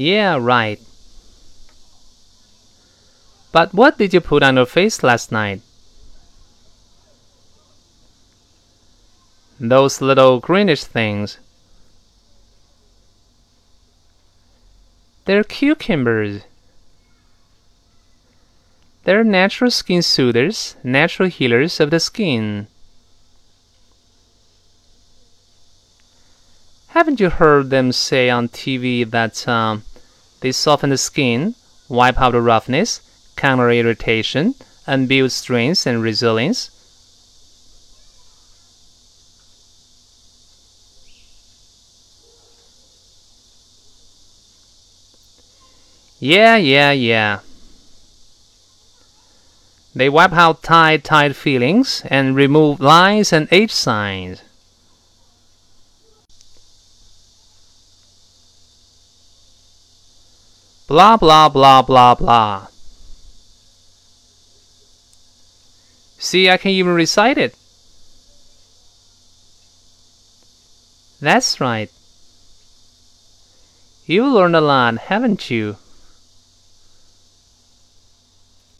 Yeah, right. But what did you put on your face last night? Those little greenish things. They're cucumbers. They're natural skin soothers, natural healers of the skin. Haven't you heard them say on TV that um, they soften the skin, wipe out the roughness, counter irritation, and build strength and resilience? Yeah, yeah, yeah. They wipe out tight, tight feelings and remove lines and age signs. Blah, blah, blah, blah, blah. See, I can even recite it. That's right. You learned a lot, haven't you?